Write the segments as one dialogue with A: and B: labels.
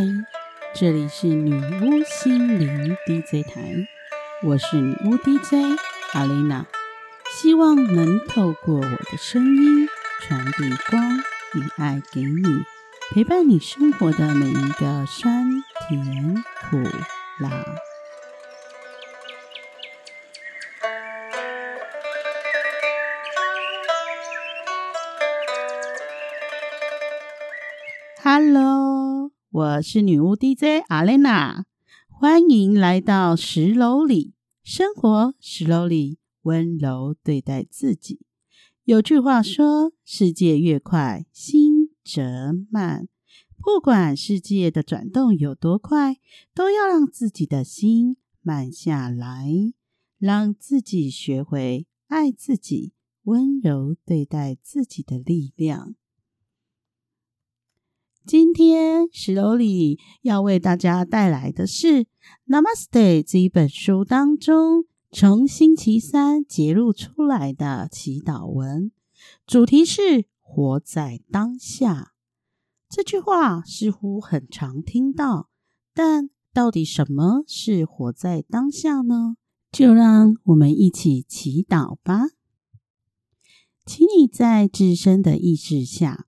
A: 嗨，这里是女巫心灵 DJ 台，我是女巫 DJ 阿丽娜，希望能透过我的声音传递光与爱给你，陪伴你生活的每一个酸甜苦辣。Hello，我是女巫 DJ 阿莲娜，欢迎来到十楼里生活。十楼里温柔对待自己。有句话说：“世界越快，心则慢。”不管世界的转动有多快，都要让自己的心慢下来，让自己学会爱自己，温柔对待自己的力量。今天石楼里要为大家带来的是《Namaste》这一本书当中从星期三揭露出来的祈祷文，主题是“活在当下”。这句话似乎很常听到，但到底什么是活在当下呢？就让我们一起祈祷吧。请你在自身的意识下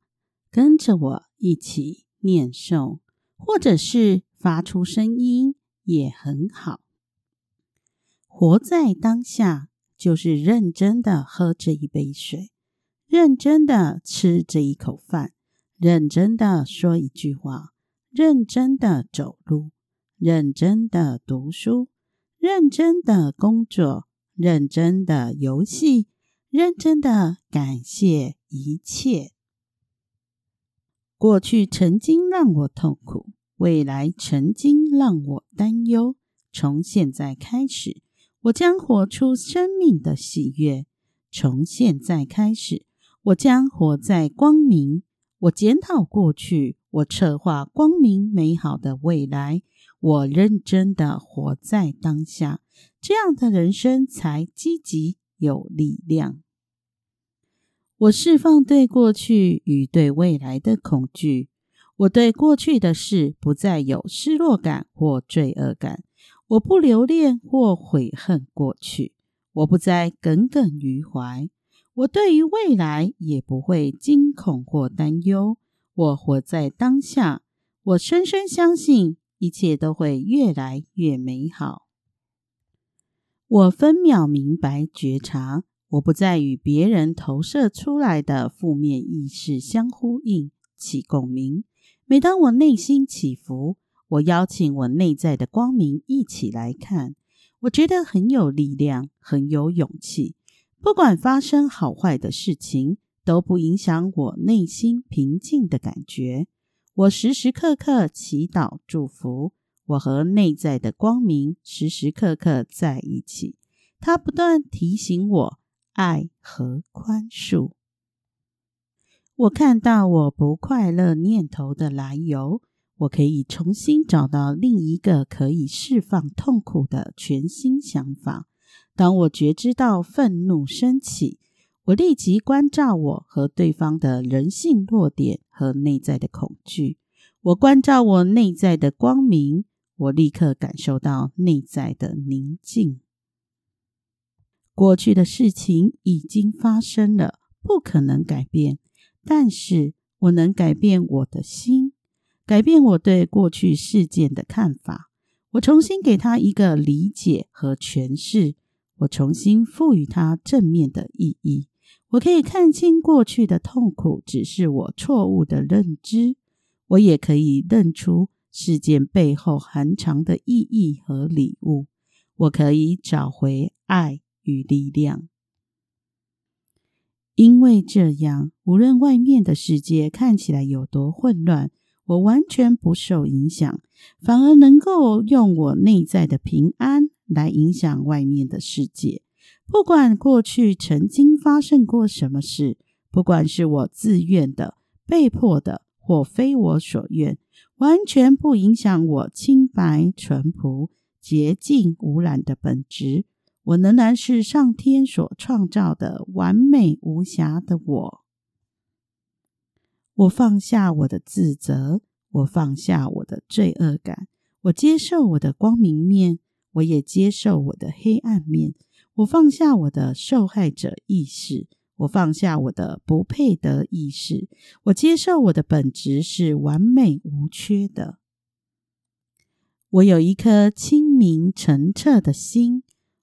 A: 跟着我。一起念诵，或者是发出声音也很好。活在当下，就是认真的喝这一杯水，认真的吃这一口饭，认真的说一句话，认真的走路，认真的读书，认真的工作，认真的游戏，认真的感谢一切。过去曾经让我痛苦，未来曾经让我担忧。从现在开始，我将活出生命的喜悦。从现在开始，我将活在光明。我检讨过去，我策划光明美好的未来。我认真的活在当下，这样的人生才积极有力量。我释放对过去与对未来的恐惧。我对过去的事不再有失落感或罪恶感。我不留恋或悔恨过去。我不再耿耿于怀。我对于未来也不会惊恐或担忧。我活在当下。我深深相信一切都会越来越美好。我分秒明白觉察。我不再与别人投射出来的负面意识相呼应、起共鸣。每当我内心起伏，我邀请我内在的光明一起来看，我觉得很有力量，很有勇气。不管发生好坏的事情，都不影响我内心平静的感觉。我时时刻刻祈祷祝福，我和内在的光明时时刻刻在一起。它不断提醒我。爱和宽恕。我看到我不快乐念头的来由，我可以重新找到另一个可以释放痛苦的全新想法。当我觉知到愤怒升起，我立即关照我和对方的人性弱点和内在的恐惧。我关照我内在的光明，我立刻感受到内在的宁静。过去的事情已经发生了，不可能改变。但是我能改变我的心，改变我对过去事件的看法。我重新给他一个理解和诠释，我重新赋予它正面的意义。我可以看清过去的痛苦只是我错误的认知，我也可以认出事件背后含藏的意义和礼物。我可以找回爱。与力量，因为这样，无论外面的世界看起来有多混乱，我完全不受影响，反而能够用我内在的平安来影响外面的世界。不管过去曾经发生过什么事，不管是我自愿的、被迫的或非我所愿，完全不影响我清白、淳朴、洁净、无染的本质。我仍然是上天所创造的完美无瑕的我。我放下我的自责，我放下我的罪恶感，我接受我的光明面，我也接受我的黑暗面。我放下我的受害者意识，我放下我的不配得意识，我接受我的本质是完美无缺的。我有一颗清明澄澈的心，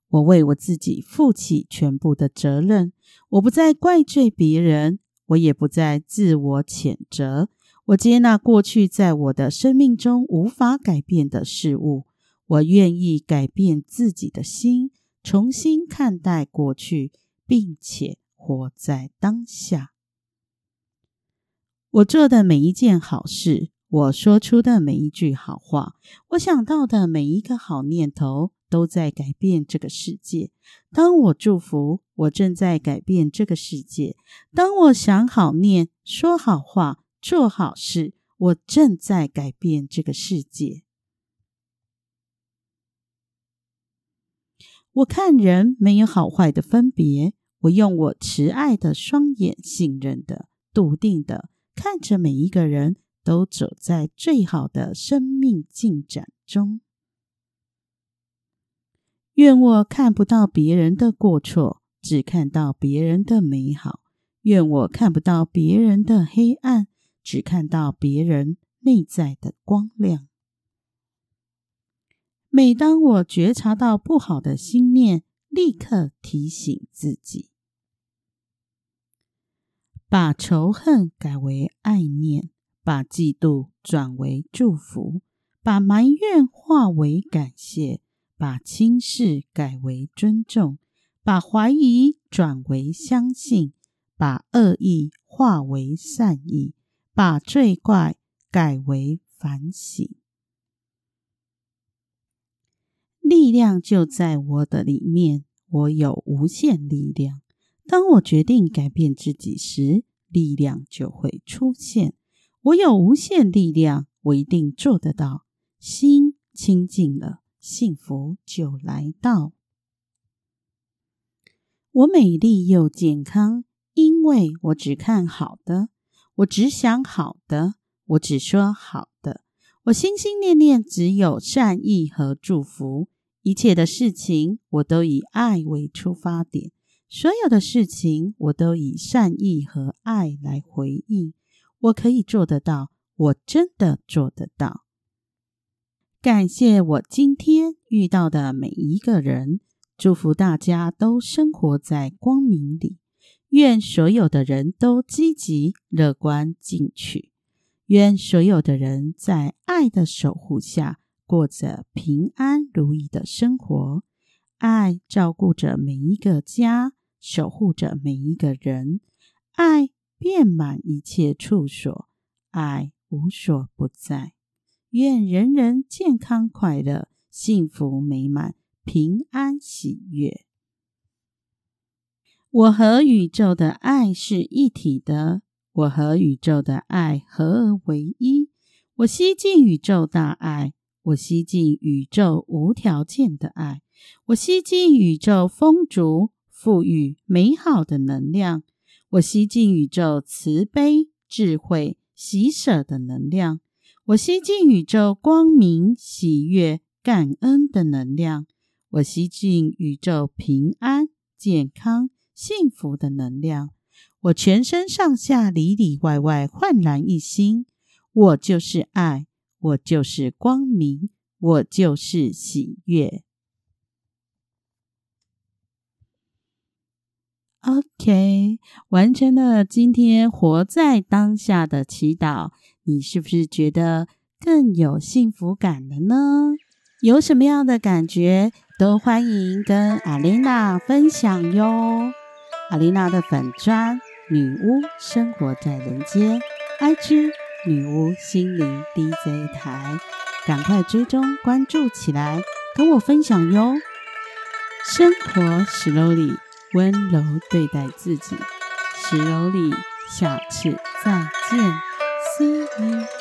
A: 我为我自己负起全部的责任。我不再怪罪别人，我也不再自我谴责。我接纳过去在我的生命中无法改变的事物。我愿意改变自己的心，重新看待过去，并且活在当下。我做的每一件好事。我说出的每一句好话，我想到的每一个好念头，都在改变这个世界。当我祝福，我正在改变这个世界；当我想好念、说好话、做好事，我正在改变这个世界。我看人没有好坏的分别，我用我慈爱的双眼，信任的、笃定的看着每一个人。都走在最好的生命进展中。愿我看不到别人的过错，只看到别人的美好；愿我看不到别人的黑暗，只看到别人内在的光亮。每当我觉察到不好的心念，立刻提醒自己，把仇恨改为爱念。把嫉妒转为祝福，把埋怨化为感谢，把轻视改为尊重，把怀疑转为相信，把恶意化为善意，把罪怪改为反省。力量就在我的里面，我有无限力量。当我决定改变自己时，力量就会出现。我有无限力量，我一定做得到。心清净了，幸福就来到。我美丽又健康，因为我只看好的，我只想好的，我只说好的。我心心念念只有善意和祝福，一切的事情我都以爱为出发点，所有的事情我都以善意和爱来回应。我可以做得到，我真的做得到。感谢我今天遇到的每一个人，祝福大家都生活在光明里。愿所有的人都积极、乐观、进取。愿所有的人在爱的守护下，过着平安如意的生活。爱照顾着每一个家，守护着每一个人。爱。遍满一切处所，爱无所不在。愿人人健康快乐、幸福美满、平安喜悦。我和宇宙的爱是一体的，我和宇宙的爱合而为一。我吸进宇宙大爱，我吸进宇宙无条件的爱，我吸进宇宙丰足、富裕、美好的能量。我吸进宇宙慈悲、智慧、喜舍的能量；我吸进宇宙光明、喜悦、感恩的能量；我吸进宇宙平安、健康、幸福的能量。我全身上下里里外外焕然一新。我就是爱，我就是光明，我就是喜悦。OK，完成了今天活在当下的祈祷，你是不是觉得更有幸福感了呢？有什么样的感觉，都欢迎跟阿琳娜分享哟。阿琳娜的粉砖女巫生活在人间，IG 女巫心灵 DJ 台，赶快追踪关注起来，跟我分享哟。生活 slowly。温柔对待自己，石柔里，下次再见秘密